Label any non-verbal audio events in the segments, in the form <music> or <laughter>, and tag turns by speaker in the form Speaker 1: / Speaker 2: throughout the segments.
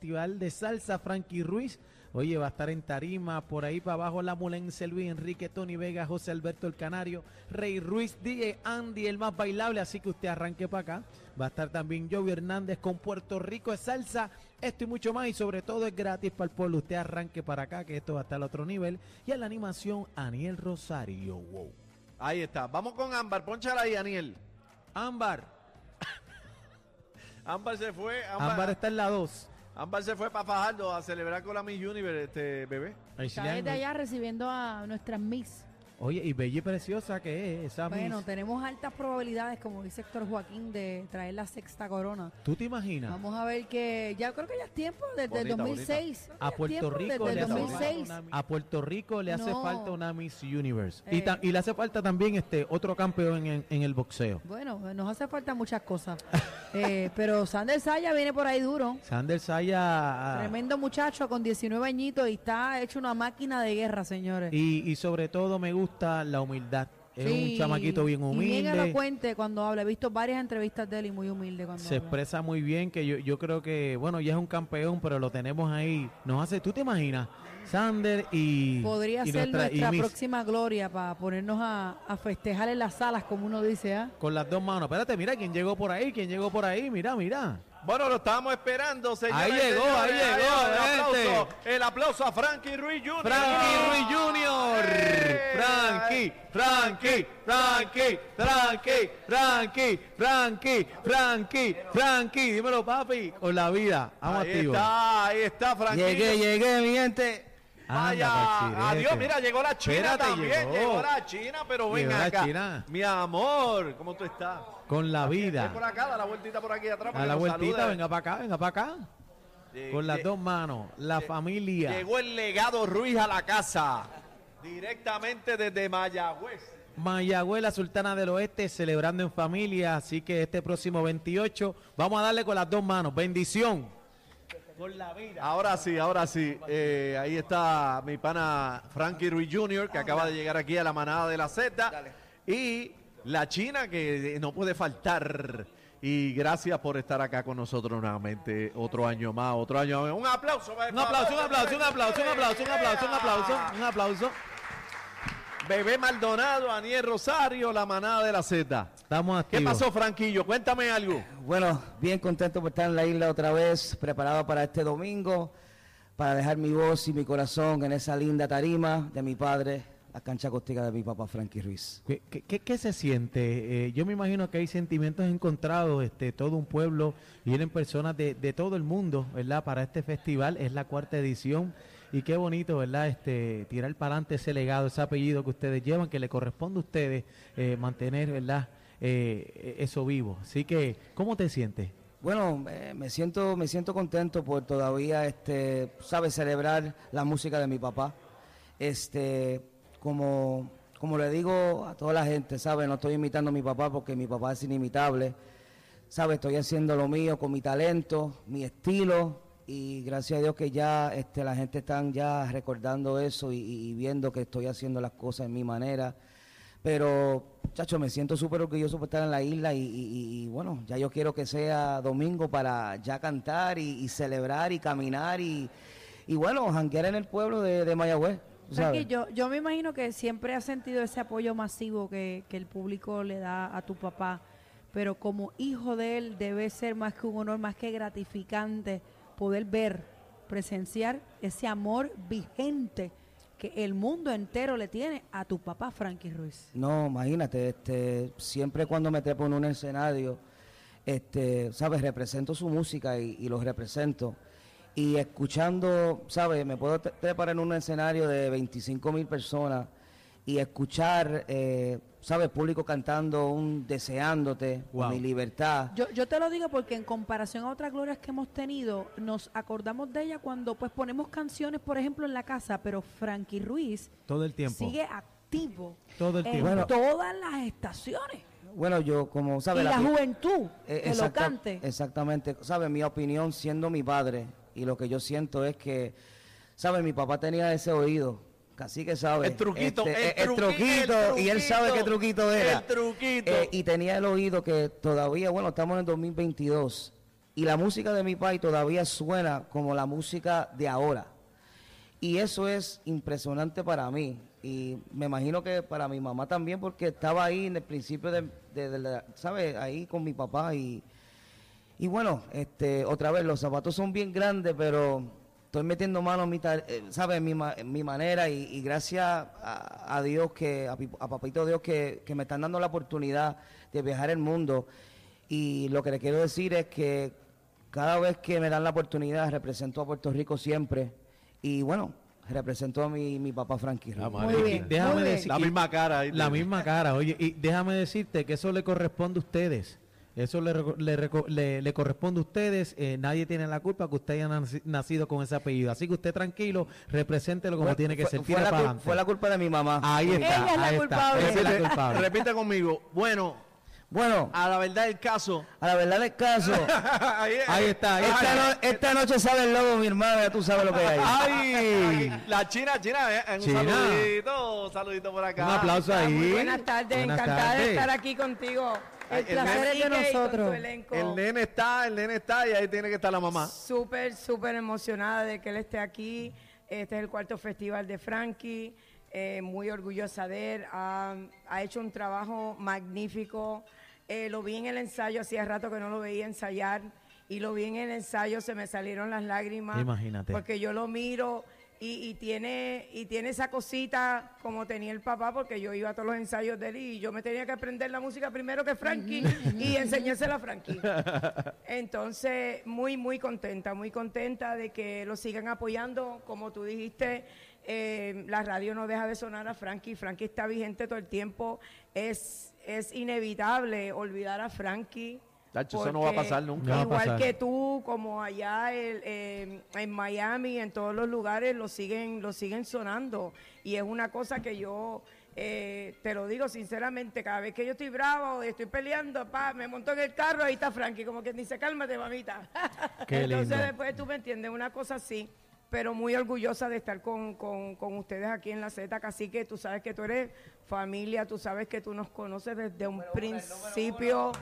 Speaker 1: Festival de Salsa Frankie Ruiz. Oye, va a estar en tarima, por ahí para abajo la Mulense Luis, Enrique, Tony Vega, José Alberto el Canario, Rey Ruiz, DJ Andy, el más bailable, así que usted arranque para acá. Va a estar también Joey Hernández con Puerto Rico de Salsa, esto y mucho más, y sobre todo es gratis para el pueblo. Usted arranque para acá, que esto va a estar al otro nivel. Y a la animación, Aniel Rosario. Wow.
Speaker 2: Ahí está. Vamos con Ámbar. Ponchala ahí, Aniel.
Speaker 1: Ámbar. <laughs>
Speaker 2: Ámbar se fue.
Speaker 1: Ámbar,
Speaker 2: Ámbar,
Speaker 1: está en la 2.
Speaker 2: Ámbar se fue para Fajardo a celebrar con la Miss Universe, este bebé.
Speaker 3: Está desde allá recibiendo a nuestras Miss.
Speaker 1: Oye, y bella y preciosa que es esa
Speaker 3: Bueno, tenemos altas probabilidades, como dice Héctor Joaquín, de traer la sexta corona.
Speaker 1: ¿Tú te imaginas?
Speaker 3: Vamos a ver que ya creo que ya es tiempo, desde el
Speaker 2: Bonita,
Speaker 3: 2006.
Speaker 1: A Puerto
Speaker 3: tiempo,
Speaker 1: Rico
Speaker 3: desde
Speaker 1: le
Speaker 3: el
Speaker 1: hace
Speaker 3: 2006.
Speaker 1: falta una- a Puerto Rico le hace
Speaker 3: No.
Speaker 1: falta una Miss Universe y,
Speaker 3: Eh.
Speaker 1: y le hace falta también este otro campeón en, en el boxeo.
Speaker 3: Bueno, nos hace falta muchas cosas. <laughs> Eh, pero Sander Saya viene por ahí duro.
Speaker 1: Sander Saya ah,
Speaker 3: Tremendo muchacho con 19 añitos y está hecho una máquina de guerra, señores.
Speaker 1: y, y sobre todo me gusta la humildad. Es
Speaker 3: Sí,
Speaker 1: un chamaquito bien
Speaker 3: Y bien
Speaker 1: humilde.
Speaker 3: elocuente cuando habla. He visto varias entrevistas de él y muy humilde cuando
Speaker 1: Se
Speaker 3: habla.
Speaker 1: expresa muy bien, que yo, yo creo que, bueno, ya es un campeón, pero lo tenemos ahí. Nos hace, ¿tú te imaginas? Sander y...
Speaker 3: Podría
Speaker 1: y
Speaker 3: ser
Speaker 1: nuestra-
Speaker 3: nuestra próxima gloria para ponernos a, a festejar en las salas, como uno dice, ¿ah?
Speaker 1: Con las dos manos. Espérate, mira quién llegó por ahí, quién llegó por ahí, mira, mira.
Speaker 2: Bueno, lo estábamos esperando, señores.
Speaker 1: Ahí llegó,
Speaker 2: señores.
Speaker 1: ahí llegó,
Speaker 2: el aplauso, el aplauso a Frankie Ruiz Jr.
Speaker 1: Frankie Ruiz Jr. Frankie, Frankie, Frankie, Frankie, Frankie, Frankie, Frankie, Frankie. Dímelo, papi. Con la vida. Vamos
Speaker 2: Ahí
Speaker 1: activo.
Speaker 2: está, ahí está Frankie.
Speaker 4: Llegué, llegué, mi gente.
Speaker 2: Vaya,
Speaker 1: Anda,
Speaker 2: adiós, mira, llegó la China
Speaker 1: Espérate,
Speaker 2: también,
Speaker 1: llegó.
Speaker 2: llegó. la China, pero ven acá.
Speaker 1: China.
Speaker 2: Mi amor, ¿cómo tú estás?
Speaker 1: Con la
Speaker 2: Ven por
Speaker 1: vida.
Speaker 2: acá, da la vueltita por aquí atrás. para
Speaker 1: A la vueltita,
Speaker 2: salude.
Speaker 1: venga para acá, venga para acá. Con las dos manos. La familia.
Speaker 2: Llegó el legado Ruiz a la casa, directamente desde Mayagüez.
Speaker 1: Mayagüez, la Sultana del Oeste, celebrando en familia. Así que este próximo 28, vamos a darle con las dos manos. Bendición. Con la vida.
Speaker 2: Ahora sí, ahora sí. Eh, ahí está mi pana Frankie Ruiz Jr., que acaba de llegar aquí a la manada de la Z. Y la China, que no puede faltar. Y gracias por estar acá con nosotros nuevamente. Otro año más, otro año más. Un aplauso.
Speaker 1: Un aplauso, un aplauso, un aplauso, un aplauso, un aplauso, un aplauso, un aplauso.
Speaker 2: Bebé Maldonado, Aniel Rosario, la manada de la Z.
Speaker 1: Estamos
Speaker 2: ¿Qué
Speaker 1: activos.
Speaker 2: pasó, Franquillo? Cuéntame algo.
Speaker 4: Bueno, bien contento por estar en la isla otra vez, preparado para este domingo, para dejar mi voz y mi corazón en esa linda tarima de mi padre, la cancha acústica de mi papá Frankie Ruiz.
Speaker 1: ¿Qué, qué- qué- se siente? Eh, yo me imagino que hay sentimientos encontrados, este, todo un pueblo, vienen personas de, de todo el mundo, ¿verdad? Para este festival, es la cuarta edición, y qué bonito, ¿verdad? Este, tirar para adelante ese legado, ese apellido que ustedes llevan, que le corresponde a ustedes eh, mantener, ¿verdad? Eh, eso vivo. Así que, ¿cómo te sientes?
Speaker 4: Bueno, eh, me siento me siento contento por todavía este sabe celebrar la música de mi papá. Este como como le digo a toda la gente, sabe, no estoy imitando a mi papá porque mi papá es inimitable. Sabe, estoy haciendo lo mío con mi talento, mi estilo y gracias a Dios que ya este la gente están ya recordando eso y, viendo que estoy haciendo las cosas en mi manera. Pero, chacho, me siento súper orgulloso por estar en la isla y, bueno, ya yo quiero que sea domingo para ya cantar y, celebrar y caminar y, y bueno, janguear en el pueblo de, de Mayagüez. Sabes.
Speaker 3: yo, yo me imagino que siempre has sentido ese apoyo masivo que, que el público le da a tu papá, pero como hijo de él debe ser más que un honor, más que gratificante poder ver, presenciar ese amor vigente que el mundo entero le tiene a tu papá Frankie Ruiz.
Speaker 4: No, imagínate, este, siempre cuando me trepo en un escenario, este, sabes, represento su música y, y lo represento. Y escuchando, sabes, me puedo trepar en un escenario de 25 mil personas y escuchar, eh, sabes, público cantando un deseándote,
Speaker 1: Wow.
Speaker 4: mi libertad.
Speaker 3: Yo, yo te lo digo porque en comparación a otras glorias que hemos tenido, nos acordamos de ella cuando pues ponemos canciones, por ejemplo, en la casa, pero Frankie Ruiz
Speaker 1: Todo el tiempo.
Speaker 3: sigue activo
Speaker 1: Todo el
Speaker 3: en
Speaker 1: tiempo.
Speaker 4: Bueno.
Speaker 3: todas las estaciones.
Speaker 4: Bueno, yo como, sabes,
Speaker 3: y la juventud
Speaker 4: Eh,
Speaker 3: que lo cante.
Speaker 4: Exactamente. ¿Sabe? Mi opinión, siendo mi padre, y lo que yo siento es que, ¿sabe? Mi papá tenía ese oído. Casi que sabe.
Speaker 2: El truquito,
Speaker 4: Este,
Speaker 2: el truquito, el
Speaker 4: y él sabe qué truquito era.
Speaker 2: El truquito.
Speaker 4: Eh, y tenía el oído que todavía, bueno, estamos en el 2022. y la música de mi país todavía suena como la música de ahora. Y eso es impresionante para mí. Y me imagino que para mi mamá también, porque estaba ahí en el principio de, de- de la- ¿sabes? Ahí con mi papá. Y, y bueno, este, otra vez, los zapatos son bien grandes, pero estoy metiendo mano en mi, eh, ¿sabes? Mi, mi manera. Y, y gracias a, a Dios, que a, pi- a Papito Dios, que, que me están dando la oportunidad de viajar el mundo. Y lo que le quiero decir es que cada vez que me dan la oportunidad, represento a Puerto Rico siempre. Y bueno, represento a mi, mi papá Frankie.
Speaker 2: Ah,
Speaker 4: Ruiz.
Speaker 2: madre.
Speaker 3: Muy bien.
Speaker 1: Déjame
Speaker 3: muy bien.
Speaker 1: decir-
Speaker 2: La
Speaker 1: y-
Speaker 2: misma cara. ahí
Speaker 1: La misma cara, oye, y déjame decirte que eso le corresponde a ustedes. Eso le, reco- le, reco- le- le corresponde a ustedes. eh, nadie tiene la culpa que usted haya naci- nacido con ese apellido. Así que usted tranquilo, represéntelo como
Speaker 4: Fue-
Speaker 1: tiene que
Speaker 4: fue-
Speaker 1: ser.
Speaker 4: fue
Speaker 1: adelante.
Speaker 4: fue la culpa de mi mamá.
Speaker 1: Ahí está.
Speaker 3: Ella es la
Speaker 1: ahí está.
Speaker 3: culpable.
Speaker 1: Es la culpable.
Speaker 2: repite conmigo. Bueno,
Speaker 4: Bueno,
Speaker 2: a la verdad del caso.
Speaker 4: a la verdad del caso, <laughs>
Speaker 2: ahí,
Speaker 1: Ahí está, ahí
Speaker 4: esta, no- esta noche sale el lobo, mi hermano, ya tú sabes lo que hay.
Speaker 1: ¡Ay!
Speaker 2: La China, China, eh, un
Speaker 1: China.
Speaker 2: saludito, un saludito por acá.
Speaker 1: Un aplauso ahí.
Speaker 5: Muy buenas tardes,
Speaker 1: Buenas
Speaker 5: encantada
Speaker 1: tardes.
Speaker 5: de estar aquí contigo.
Speaker 2: Ay,
Speaker 3: El placer es de nosotros.
Speaker 5: elenco.
Speaker 2: El nene está, el nene está y ahí tiene que estar la mamá.
Speaker 5: Súper, súper emocionada de que él esté aquí. Este es el cuarto festival de Frankie. Eh, muy orgullosa de él. Ha, ha hecho un trabajo magnífico. Eh, lo vi en el ensayo, hacía rato que no lo veía ensayar. Y lo vi en el ensayo, se me salieron las lágrimas.
Speaker 1: Imagínate.
Speaker 5: Porque yo lo miro y, y tiene, y tiene esa cosita como tenía el papá, porque yo iba a todos los ensayos de él y yo me tenía que aprender la música primero que Frankie y enseñársela a Frankie. <laughs> Entonces, muy, muy contenta, muy contenta de que lo sigan apoyando. Como tú dijiste, eh, la radio no deja de sonar a Frankie. Frankie está vigente todo el tiempo. Es, es inevitable olvidar a Frankie.
Speaker 2: Tacho, eso no va a pasar nunca.
Speaker 1: No
Speaker 5: Igual
Speaker 1: pasar.
Speaker 5: que tú, como allá el- eh, en Miami, en todos los lugares, lo siguen, lo siguen sonando. Y es una cosa que yo eh, te lo digo sinceramente, cada vez que yo estoy bravo o estoy peleando, pa, me monto en el carro, ahí está Frankie, como que dice, cálmate, mamita. <laughs>
Speaker 1: Qué
Speaker 5: Entonces
Speaker 1: lindo.
Speaker 5: después tú me entiendes, una cosa así. Pero muy orgullosa de estar con, con, con ustedes aquí en la Z, así que tú sabes que tú eres familia, tú sabes que tú nos conoces desde un principio.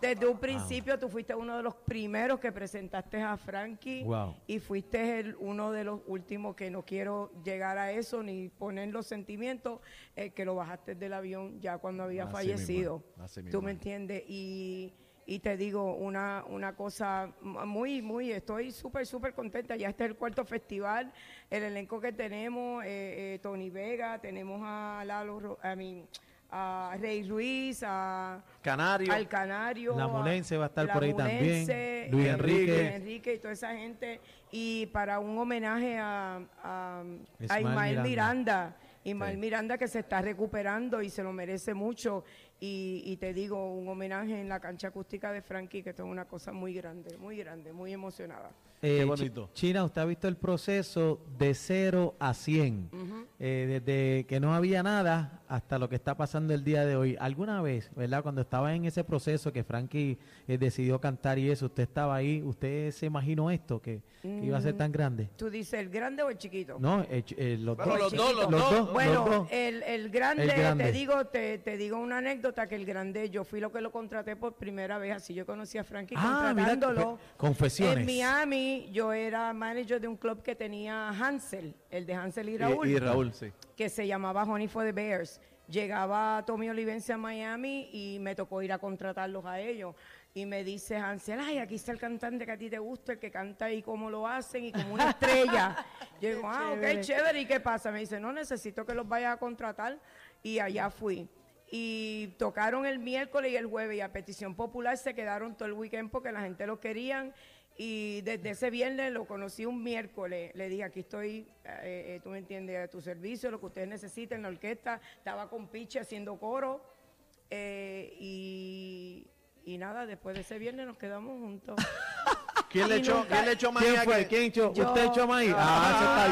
Speaker 5: Desde un principio tú fuiste uno de los primeros que presentaste a Frankie
Speaker 1: Wow.
Speaker 5: y fuiste el, uno de los últimos que no quiero llegar a eso ni poner los sentimientos, eh, que lo bajaste del avión ya cuando había
Speaker 2: Así
Speaker 5: fallecido.
Speaker 2: mismo,
Speaker 5: ¿Tú me entiendes? Y, y te digo una, una cosa muy, muy, estoy súper, súper contenta. Ya este es el cuarto festival, el elenco que tenemos, eh, eh, Tony Vega, tenemos a Lalo, a, mí, a Rey Ruiz, a
Speaker 2: Canario.
Speaker 5: al Canario.
Speaker 1: La Mulense va a estar por ahí también, Luis
Speaker 5: eh,
Speaker 1: Enrique.
Speaker 5: Luis Enrique y toda esa gente. Y para un homenaje a, a, a
Speaker 1: Ismael Miranda.
Speaker 5: Miranda. Ismael
Speaker 1: Sí.
Speaker 5: Miranda que se está recuperando y se lo merece mucho. Y, y te digo, un homenaje en la cancha acústica de Frankie, que esto es una cosa muy grande, muy grande, muy emocionada.
Speaker 1: Eh,
Speaker 2: Qué bonito.
Speaker 1: China, usted ha visto el proceso de 0 a 100, eh, desde que no había nada hasta lo que está pasando el día de hoy. ¿Alguna vez, verdad, cuando estaba en ese proceso que Frankie eh, decidió cantar y eso, usted estaba ahí, usted se imaginó esto, que, que iba a ser tan grande?
Speaker 5: ¿Tú dices el grande o el chiquito?
Speaker 1: No, eh, ch- eh, los
Speaker 2: Bueno,
Speaker 1: dos.
Speaker 2: los dos, los
Speaker 1: Los
Speaker 2: dos.
Speaker 1: dos.
Speaker 5: Bueno,
Speaker 1: los dos.
Speaker 5: el, el grande,
Speaker 1: El grande.
Speaker 5: te digo, te, te digo una anécdota que el grande, yo fui lo que lo contraté por primera vez, así yo conocí a Frankie
Speaker 1: Ah,
Speaker 5: contratándolo.
Speaker 1: confe- confesiones.
Speaker 5: En Miami yo era manager de un club que tenía Hansel, el de Hansel y Raúl,
Speaker 2: Y, y Raúl, sí.
Speaker 5: Que se llamaba Honey for the Bears. Llegaba Tommy Olivencia a Miami y me tocó ir a contratarlos a ellos. Y me dice Hansel, ay, aquí está el cantante que a ti te gusta, el que canta y cómo lo hacen y como una estrella. <laughs> Yo digo, ah, ok, chévere. ¿Y qué pasa? Me dice, no, necesito que los vayas a contratar. Y allá fui. Y tocaron el miércoles y el jueves y a petición popular se quedaron todo el weekend porque la gente lo querían. Y desde ese viernes lo conocí un miércoles. Le dije, aquí estoy, eh, eh, tú me entiendes, a tu servicio, lo que ustedes necesiten, la orquesta. Estaba con Piche haciendo coro. eh, y, y nada, después de ese viernes nos quedamos juntos. <laughs>
Speaker 2: ¿Quién le echó, ¿quién le echó maíz
Speaker 1: ¿Quién fue?
Speaker 2: quién?
Speaker 1: ¿Quién echó?
Speaker 5: Yo-
Speaker 1: ¿Usted echó maíz? Ah, eso está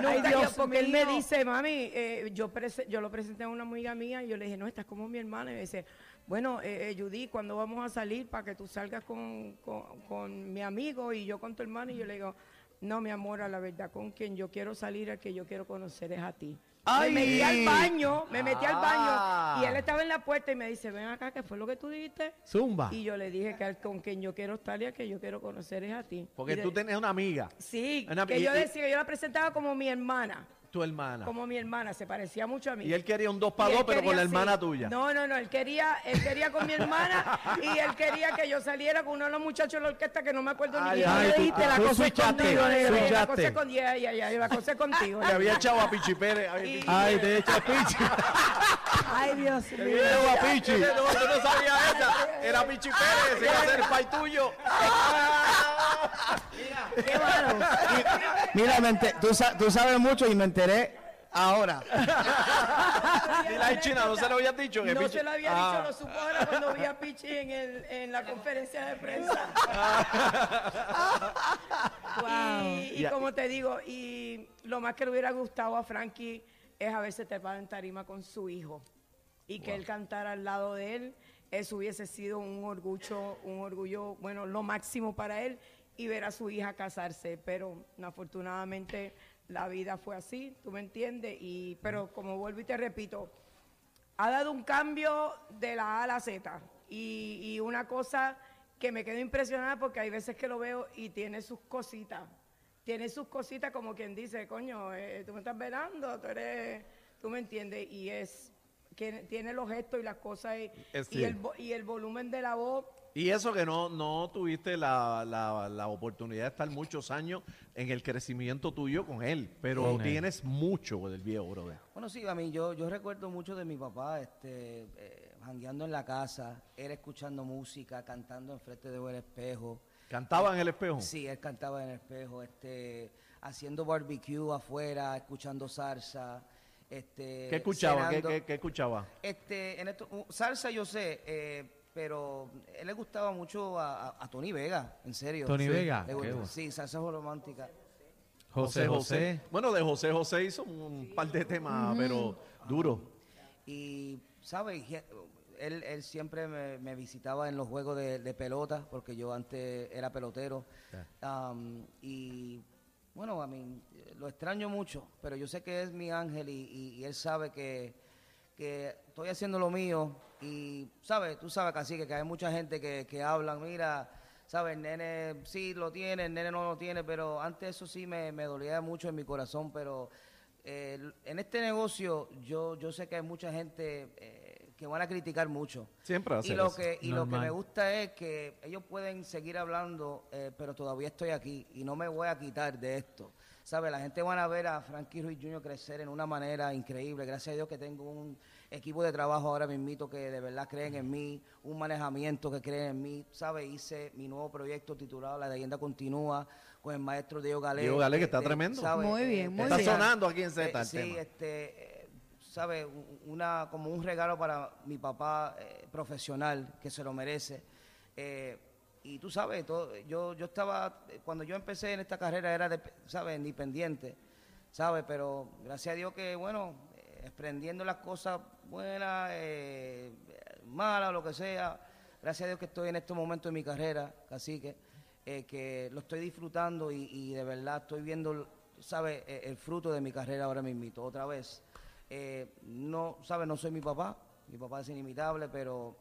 Speaker 1: bien.
Speaker 3: Ay,
Speaker 5: yo-
Speaker 3: Dios
Speaker 5: porque él me dice, mami, eh, yo, prese- yo lo presenté a una amiga mía y yo le dije, no, estás como mi hermana. Y me dice, bueno, eh, eh, Judy, ¿cuándo vamos a salir para que tú salgas con, con, con mi amigo y yo con tu hermano? Y yo le digo, no, mi amor, a la verdad, con quien yo quiero salir, el que yo quiero conocer es a ti.
Speaker 2: ¡Ay!
Speaker 5: Me metí al baño, me metí al
Speaker 2: Ah.
Speaker 5: baño y él estaba en la puerta y me dice, ven acá, ¿qué fue lo que tú dijiste?
Speaker 1: Zumba.
Speaker 5: Y yo le dije que al- con quien yo quiero estar y al que yo quiero conocer es a ti.
Speaker 2: Porque
Speaker 5: de-
Speaker 2: tú tienes una amiga,
Speaker 5: Sí,
Speaker 2: Una-
Speaker 5: que
Speaker 2: y-
Speaker 5: yo decía yo la presentaba como mi hermana.
Speaker 2: Tu hermana.
Speaker 5: Como mi hermana, se parecía mucho a mí.
Speaker 2: Y él quería un 2
Speaker 5: Y
Speaker 2: para
Speaker 5: él
Speaker 2: 2, pero con la hermana
Speaker 5: sí.
Speaker 2: tuya.
Speaker 5: No, no, no, él quería, él quería con mi hermana <laughs> y él quería que yo saliera con uno de los muchachos de la orquesta que no me acuerdo
Speaker 2: Ay,
Speaker 5: ni quién le dijiste, la cosa contigo, la cosa la cosa contigo. <laughs>
Speaker 2: Le había echado a Pichi Pérez. a <laughs>
Speaker 1: Ay, te echa pichi.
Speaker 3: Ay, Dios mío.
Speaker 2: había Pichi. No, tú no sabías esa. Era Pichi Pérez, iba a ser el pai tuyo.
Speaker 5: Qué malo. <laughs>
Speaker 4: Mira, me tú, sa- tú sabes mucho y me enteré ahora.
Speaker 2: Dile China, no se lo habías dicho. que
Speaker 5: No
Speaker 2: Pichi-
Speaker 5: se lo había
Speaker 2: Ah.
Speaker 5: dicho, lo supo ahora cuando vi a Pichi en, el, en la conferencia de prensa. <laughs> Y, como te digo, y lo más que le hubiera gustado a Frankie es a veces trepar en tarima con su hijo y que él cantara al lado de él. Eso hubiese sido un orgullo, un orgullo, bueno, lo máximo para él y ver a su hija casarse. Pero afortunadamente la vida fue así, ¿tú me entiendes? Y, pero como vuelvo y te repito, ha dado un cambio de la A a la Z. Y, y una cosa que me quedo impresionada porque hay veces que lo veo y tiene sus cositas. Tiene sus cositas como quien dice, coño, eh, tú me estás velando, tú eres, tú me entiendes. Y es, que tiene los gestos y las cosas y, el, y volumen de la voz.
Speaker 2: Y eso que no, no tuviste la, la- la oportunidad de estar muchos años en el crecimiento tuyo con él, pero
Speaker 1: Con él.
Speaker 2: tienes mucho del viejo, brother.
Speaker 4: Bueno, sí, a mí yo, yo recuerdo mucho de mi papá, este, eh, jangueando en la casa, él escuchando música, cantando enfrente de un espejo.
Speaker 2: ¿Cantaba en el espejo?
Speaker 4: Sí, él cantaba en el espejo, este, haciendo barbecue afuera, escuchando salsa, este.
Speaker 2: ¿Qué escuchaba? ¿Qué,
Speaker 4: cenando.
Speaker 2: qué- qué escuchaba?
Speaker 4: Este, en esto, uh, salsa yo sé, eh, pero él le gustaba mucho a, a- a Tony Vega, en serio.
Speaker 1: Tony
Speaker 4: Sí.
Speaker 1: Vega,
Speaker 4: Le. Sí, salsa romántica.
Speaker 1: José José.
Speaker 2: Bueno, de José José hizo un par de temas, pero duros.
Speaker 4: Y, ¿sabes? Je- Él, él siempre me, me visitaba en los juegos de, de pelota, porque yo antes era pelotero. Am, y, bueno, a mí lo extraño mucho, pero yo sé que es mi ángel y, él sabe que, que estoy haciendo lo mío. Y, ¿sabes? Tú sabes, casi que hay mucha gente que, que hablan, mira, ¿sabes? El nene sí lo tiene, el nene no lo tiene, pero antes eso sí me, me dolía mucho en mi corazón, pero eh, en este negocio yo, yo sé que hay mucha gente eh, que van a criticar mucho.
Speaker 2: Siempre va a
Speaker 4: Y lo
Speaker 2: eso.
Speaker 4: que, y lo que me gusta es que ellos pueden seguir hablando, eh, pero todavía estoy aquí y no me voy a quitar de esto. ¿Sabe? La gente van a ver a Frankie Ruiz Jr. crecer en una manera increíble. Gracias a Dios que tengo un equipo de trabajo ahora mismito que de verdad creen en mí, un manejamiento que creen en mí. ¿Sabe? Hice mi nuevo proyecto titulado La leyenda continúa con el maestro Diego Galé.
Speaker 2: Diego Galé, que está
Speaker 4: de-
Speaker 2: tremendo.
Speaker 4: ¿sabe?
Speaker 3: Muy
Speaker 4: Eh,
Speaker 3: bien, muy
Speaker 2: Está
Speaker 3: bien.
Speaker 2: sonando aquí en Z
Speaker 4: eh,
Speaker 2: el
Speaker 4: sí,
Speaker 2: tema.
Speaker 4: este, sabe, U- una como un regalo para mi papá eh, profesional que se lo merece. Eh, y tú sabes, todo, yo yo estaba cuando yo empecé en esta carrera era, de, sabes, independiente, sabes, pero gracias a Dios que bueno, aprendiendo las cosas buenas, eh, malas, lo que sea. Gracias a Dios que estoy en estos momentos de mi carrera, cacique, eh, que lo estoy disfrutando y, de verdad estoy viendo, ¿sabe? Eh, el fruto de mi carrera ahora mismito, otra vez. Eh, no, ¿sabe? No soy mi papá, mi papá es inimitable, pero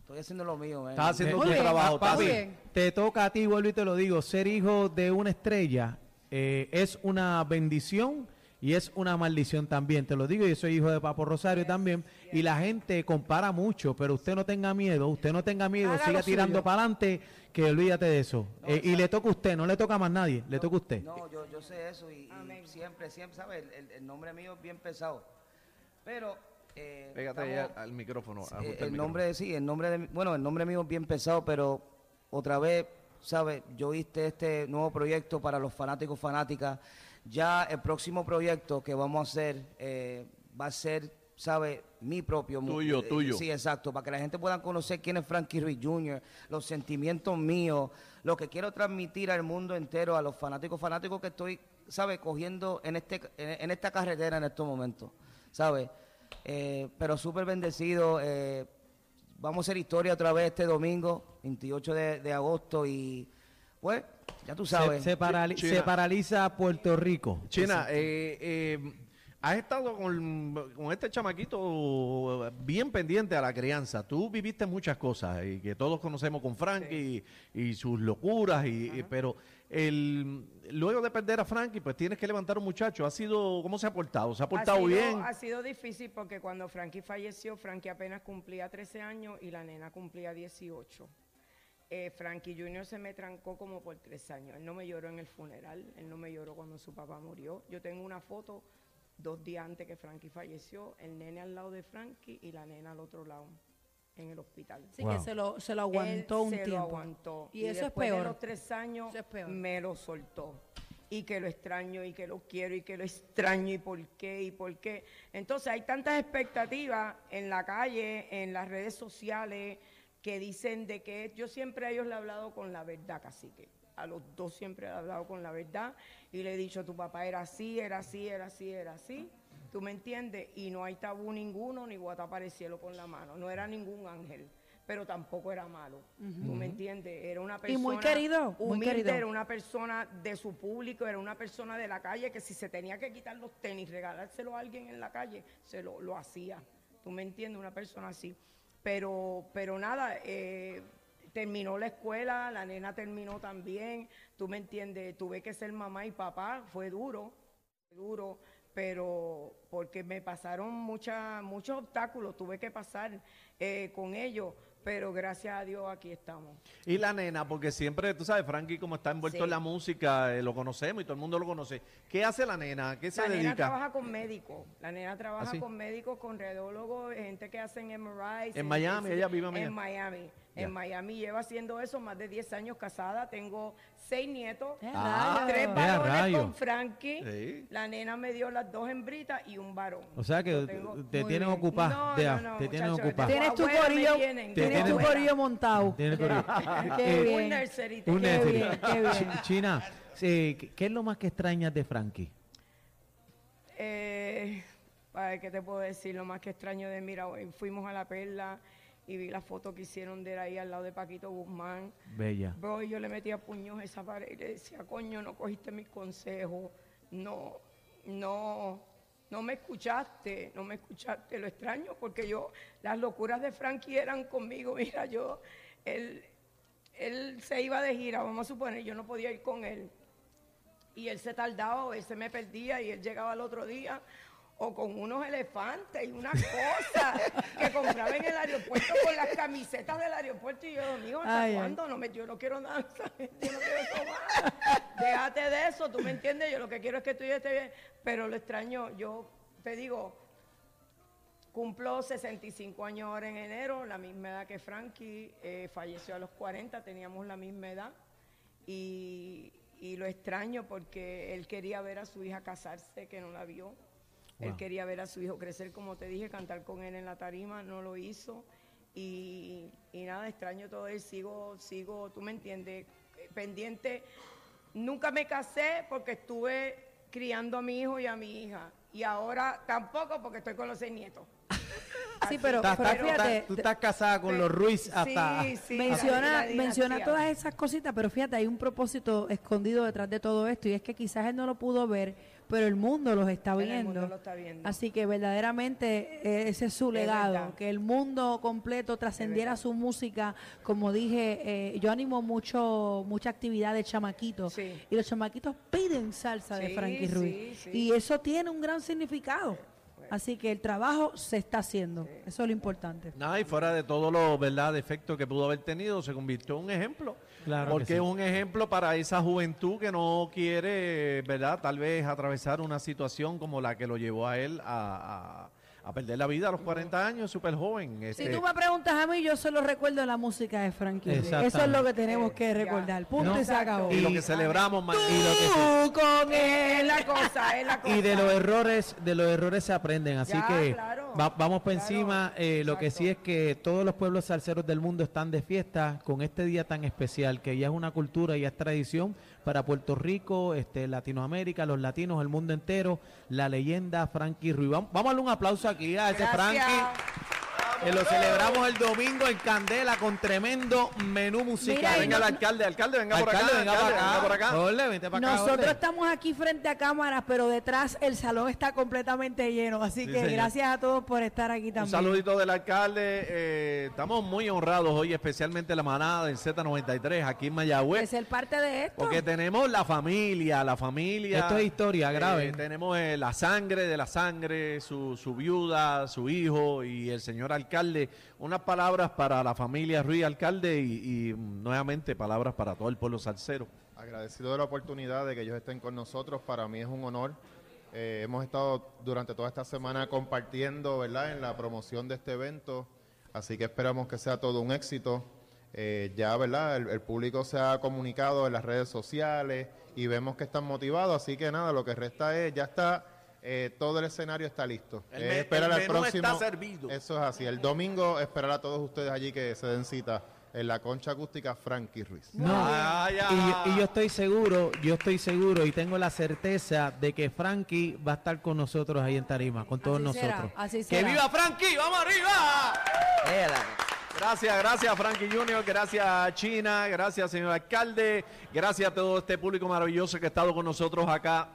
Speaker 4: estoy haciendo lo mío. man.
Speaker 2: Estás haciendo
Speaker 1: Muy
Speaker 2: tu
Speaker 1: bien,
Speaker 2: trabajo,
Speaker 1: papi, te toca a ti, vuelvo y te lo digo, ser hijo de una estrella eh, es una bendición y es una maldición también, te lo digo, yo soy hijo de Papo Rosario también, y la gente compara mucho, pero usted no tenga miedo, usted no tenga miedo,
Speaker 5: Haga
Speaker 1: siga
Speaker 5: lo
Speaker 1: tirando
Speaker 5: suyo.
Speaker 1: para adelante, que olvídate de eso. Eh, y le toca a usted, no le toca a más nadie, le toca a usted.
Speaker 4: No, yo, yo sé eso y, y
Speaker 5: Amén.
Speaker 4: siempre, siempre, ¿sabes? El, el- el nombre mío es bien pesado. Pero... eh,
Speaker 2: Pégate ahí al,
Speaker 4: estamos-
Speaker 2: al micrófono.
Speaker 4: Eh, el,
Speaker 2: micrófono.
Speaker 4: nombre, sí, el nombre de, mi- bueno, el nombre mío es bien pesado, pero otra vez, ¿sabes? Yo viste este nuevo proyecto para los fanáticos, fanáticas. Ya el próximo proyecto que vamos a hacer eh, va a ser, ¿sabes? Mi propio.
Speaker 2: Tuyo,
Speaker 4: eh,
Speaker 2: tuyo.
Speaker 4: Sí, exacto, para que la gente pueda conocer quién es Frankie Ruiz Jr., los sentimientos míos, lo que quiero transmitir al mundo entero, a los fanáticos, fanáticos que estoy, ¿sabes? Cogiendo en, este, en, en esta carretera en estos momentos, ¿sabes? Eh, pero súper bendecido. eh, vamos a hacer historia otra vez este domingo, 28 de, de agosto, y pues, ya tú
Speaker 1: Se,
Speaker 4: sabes.
Speaker 1: se parali-
Speaker 2: China.
Speaker 1: se paraliza Puerto Rico.
Speaker 2: China, eh, eh, has estado con, con este chamaquito bien pendiente a la crianza. Tú viviste muchas cosas y que todos conocemos con Frankie y, y sus locuras, y, y- pero el luego de perder a Frankie, pues tienes que levantar un muchacho. ¿Ha sido, cómo se ha portado? ¿Se ha portado
Speaker 5: sido,
Speaker 2: bien?
Speaker 5: Ha sido difícil porque cuando Frankie falleció, Frankie apenas cumplía 13 años y la nena cumplía 18. Eh, Frankie Jr. se me trancó como por tres años. Él no me lloró en el funeral, él no me lloró cuando su papá murió. Yo tengo una foto dos días antes que Frankie falleció, el nene al lado de Frankie y la nena al otro lado, en el hospital.
Speaker 3: Así
Speaker 1: Wow.
Speaker 3: que se lo, se lo aguantó
Speaker 5: Él
Speaker 3: un
Speaker 5: se lo
Speaker 3: tiempo.
Speaker 5: aguantó.
Speaker 3: Y, eso es
Speaker 5: después
Speaker 3: peor.
Speaker 5: de los tres años
Speaker 3: es
Speaker 5: me lo soltó. Y que lo extraño, y que lo quiero, y que lo extraño, y por qué, y por qué. Entonces hay tantas expectativas en la calle, en las redes sociales, que dicen de que yo siempre a ellos le he hablado con la verdad, cacique. A los dos siempre he hablado con la verdad y le he dicho, tu papá era así, era así, era así, era así. ¿Tú me entiendes? Y no hay tabú ninguno, ni guatapar el cielo con la mano. No era ningún ángel, pero tampoco era malo. ¿Tú me entiendes? Era una persona
Speaker 3: Y muy querido, muy
Speaker 5: humilde,
Speaker 3: querido.
Speaker 5: era una persona de su público, era una persona de la calle que si se tenía que quitar los tenis, regalárselo a alguien en la calle, se lo, lo hacía. ¿Tú me entiendes? Una persona así. Pero, pero nada, eh, terminó la escuela, la nena terminó también, tú me entiendes, tuve que ser mamá y papá, fue duro, duro, pero porque me pasaron mucha, muchos obstáculos, tuve que pasar eh, con ellos, pero gracias a Dios aquí estamos.
Speaker 2: Y la nena, porque siempre, tú sabes, Frankie como está envuelto
Speaker 5: Sí.
Speaker 2: en la música, eh, lo conocemos y todo el mundo lo conoce. ¿Qué hace la nena? ¿Qué se
Speaker 5: la nena
Speaker 2: dedica?
Speaker 5: trabaja con médicos, la nena trabaja
Speaker 2: ¿Ah, sí?
Speaker 5: con médicos, con radiólogos, gente que hacen MRIs.
Speaker 2: En Miami, ella vive en
Speaker 5: En
Speaker 2: Miami.
Speaker 5: En Miami lleva haciendo eso más de 10 años casada, tengo seis nietos,
Speaker 2: Ah,
Speaker 5: tres varones con Frankie,
Speaker 2: Sí.
Speaker 5: la nena me dio las dos hembritas y un varón.
Speaker 1: O sea que
Speaker 5: tengo-
Speaker 1: te tienen ocupada.
Speaker 5: No,
Speaker 1: Dea,
Speaker 5: no, no,
Speaker 1: te tienen ocupada.
Speaker 3: Tienes tu corillo,
Speaker 5: tienen,
Speaker 1: Te <laughs>
Speaker 3: tienes tu corillo montado.
Speaker 1: Tienes corillo.
Speaker 3: Qué
Speaker 1: Eh,
Speaker 3: bien.
Speaker 5: Un nursery,
Speaker 1: Un
Speaker 5: te
Speaker 3: Qué
Speaker 1: nursery.
Speaker 3: bien, qué bien.
Speaker 1: Chi- China, sí, ¿qué- ¿qué es lo más que extrañas de Frankie?
Speaker 5: Eh, ¿qué te puedo decir? Lo más que extraño de, mira, hoy fuimos a la perla y vi la foto que hicieron de él ahí al lado de Paquito Guzmán.
Speaker 1: Bella.
Speaker 5: Bro, yo le metía puños a esa pared y le decía, coño, no cogiste mis consejos, no, no, no me escuchaste, no me escuchaste, lo extraño porque yo, las locuras de Frankie eran conmigo, <laughs> mira, yo, él, él se iba de gira, vamos a suponer, yo no podía ir con él y él se tardaba o él se me perdía y él llegaba al otro día o con unos elefantes y unas cosas que compraba en el aeropuerto con las camisetas del aeropuerto y yo, amigo, ¿hasta
Speaker 3: Ay, ay.
Speaker 5: cuándo? No me, yo no quiero nada, ¿sabes? <laughs> yo no quiero más. Déjate de eso, tú me entiendes, yo lo que quiero es que tú y yo estés bien, pero lo extraño, yo te digo, cumplo 65 años ahora en enero, la misma edad que Frankie, eh, falleció a los 40, teníamos la misma edad y, y lo extraño porque él quería ver a su hija casarse, que no la vio. Él quería ver a su hijo crecer, como te dije, cantar con él en la tarima, no lo hizo. Y, y nada, extraño todo él, sigo, sigo, tú me entiendes, eh, pendiente. Nunca me casé porque estuve criando a mi hijo y a mi hija. Y ahora tampoco porque estoy con los seis nietos. <laughs>
Speaker 3: Sí, pero, fíjate,
Speaker 1: estás- tú estás casada con los Ruiz hasta...
Speaker 5: Sí, sí,
Speaker 3: menciona,
Speaker 5: la- la
Speaker 3: menciona todas esas cositas, pero fíjate, hay un propósito escondido detrás de todo esto y es que quizás él no lo pudo ver, pero el mundo los está
Speaker 5: el
Speaker 3: viendo.
Speaker 5: mundo lo está viendo.
Speaker 3: Así que verdaderamente eh, ese es su
Speaker 5: Es
Speaker 3: legado,
Speaker 5: verdad.
Speaker 3: que el mundo completo trascendiera su música. Como dije, eh, yo animo mucho mucha actividad de chamaquitos
Speaker 5: Sí.
Speaker 3: y los chamaquitos piden salsa de
Speaker 5: Sí,
Speaker 3: Frankie
Speaker 5: sí,
Speaker 3: Ruiz
Speaker 5: sí.
Speaker 3: y eso tiene un gran significado. Así que el trabajo se está haciendo, eso es lo importante.
Speaker 2: Nada, y fuera de todos los ¿verdad? defectos que pudo haber tenido, se convirtió en un ejemplo.
Speaker 1: Claro
Speaker 2: Porque
Speaker 1: sí.
Speaker 2: es un ejemplo para esa juventud que no quiere, ¿verdad? Tal vez atravesar una situación como la que lo llevó a él a, a- a perder la vida a los 40 años, súper joven.
Speaker 3: Si
Speaker 2: este,
Speaker 3: tú me preguntas a mí, yo solo recuerdo la música de Frankie. Eso es lo que tenemos que recordar. Punto
Speaker 1: No.
Speaker 3: y se acabó.
Speaker 2: y lo que celebramos, ma- y lo que
Speaker 3: Tú con
Speaker 5: Es
Speaker 3: él.
Speaker 5: la cosa, es la cosa.
Speaker 1: Y de los errores, de los errores se aprenden, así
Speaker 5: Ya,
Speaker 1: que
Speaker 5: claro,
Speaker 1: va- vamos por
Speaker 5: claro,
Speaker 1: encima. Eh, lo que sí es que todos los pueblos salseros del mundo están de fiesta con este día tan especial, que ya es una cultura y es tradición para Puerto Rico, este, Latinoamérica, los latinos, el mundo entero, la leyenda Frankie Ruiz. Vamos, vamos a darle un aplauso aquí a ese
Speaker 5: Gracias.
Speaker 1: Frankie. Que lo celebramos el domingo en Candela con tremendo menú musical.
Speaker 3: Mira,
Speaker 2: Venga el
Speaker 3: no-
Speaker 2: alcalde, alcalde, venga por acá.
Speaker 1: Alcalde, venga
Speaker 2: alcalde, venga por acá.
Speaker 1: Ole, vente para acá.
Speaker 3: Nosotros estamos aquí frente a cámaras, pero detrás el salón está completamente lleno. Así
Speaker 2: Sí,
Speaker 3: que
Speaker 2: señor.
Speaker 3: gracias a todos por estar aquí
Speaker 2: Un
Speaker 3: también.
Speaker 2: saludito del alcalde. eh, estamos muy honrados hoy, especialmente la manada del Z93 aquí en
Speaker 3: De
Speaker 2: Mayagüez.
Speaker 3: ser parte de esto.
Speaker 2: Porque tenemos la familia, la familia.
Speaker 1: Esto es historia,
Speaker 2: Eh,
Speaker 1: grave.
Speaker 2: tenemos eh, la sangre de la sangre, su, su viuda, su hijo y el señor alcalde. Unas palabras para la familia Ruiz Alcalde y, mm, nuevamente palabras para todo el pueblo salsero.
Speaker 6: Agradecido de la oportunidad de que ellos estén con nosotros, para mí es un honor. Eh, hemos estado durante toda esta semana compartiendo, ¿verdad?, en la promoción de este evento, así que esperamos que sea todo un éxito. Eh, ya, ¿verdad?, el público se ha comunicado en las redes sociales y vemos que están motivados, así que nada, lo que resta es, ya está, eh, todo el escenario está listo.
Speaker 2: El
Speaker 6: esperar
Speaker 2: el
Speaker 6: al próximo.
Speaker 2: está servido.
Speaker 6: Eso es así. El domingo esperar a todos ustedes allí que se den cita en la concha acústica Frankie Ruiz.
Speaker 1: No,
Speaker 2: Ay,
Speaker 1: y,
Speaker 2: ay.
Speaker 1: y yo estoy seguro, yo estoy seguro y tengo la certeza de que Frankie va a estar con nosotros ahí en Tarima, con todos
Speaker 3: Así será,
Speaker 1: nosotros.
Speaker 3: así
Speaker 1: ¡Que viva Frankie! ¡Vamos arriba!
Speaker 2: Gracias, gracias Frankie Junior, gracias China, gracias señor alcalde, gracias a todo este público maravilloso que ha estado con nosotros acá.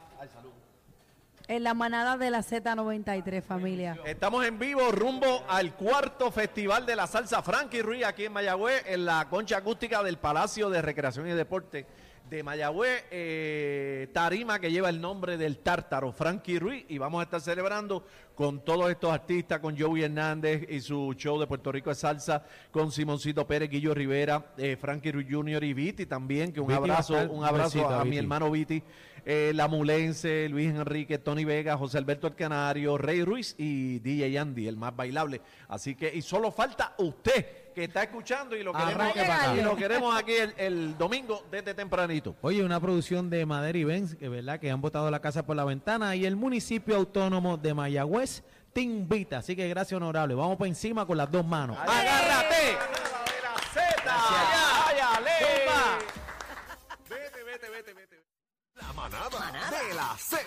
Speaker 3: En la manada de la Z93, familia.
Speaker 2: Estamos en vivo rumbo al cuarto festival de la salsa Frankie Ruiz aquí en Mayagüez, en la concha acústica del Palacio de Recreación y Deporte de Mayagüez, eh, tarima que lleva el nombre del tártaro Frankie Ruiz y vamos a estar celebrando con todos estos artistas, con Joey Hernández y su show de Puerto Rico de salsa, con Simoncito Pérez, Guillo Rivera, eh, Frankie Ruiz Jr. y Viti también, que un
Speaker 1: Viti
Speaker 2: abrazo, un abrazo
Speaker 1: besito a
Speaker 2: mi hermano Viti, eh, La Mulense, Luis Enrique, Tony Vega, José Alberto El Canario, Rey Ruiz y DJ Andy, el más bailable. Así que, y solo falta usted que está escuchando y lo queremos, y lo queremos aquí el, el domingo desde tempranito.
Speaker 1: Oye, una producción de Madera y Benz, que verdad que han botado la casa por la ventana y el municipio autónomo de Mayagüez te invita. Así que gracias honorable. Vamos por encima con las dos manos.
Speaker 2: ¡Agárrate! ¡Váyale!
Speaker 7: La manada de la Z.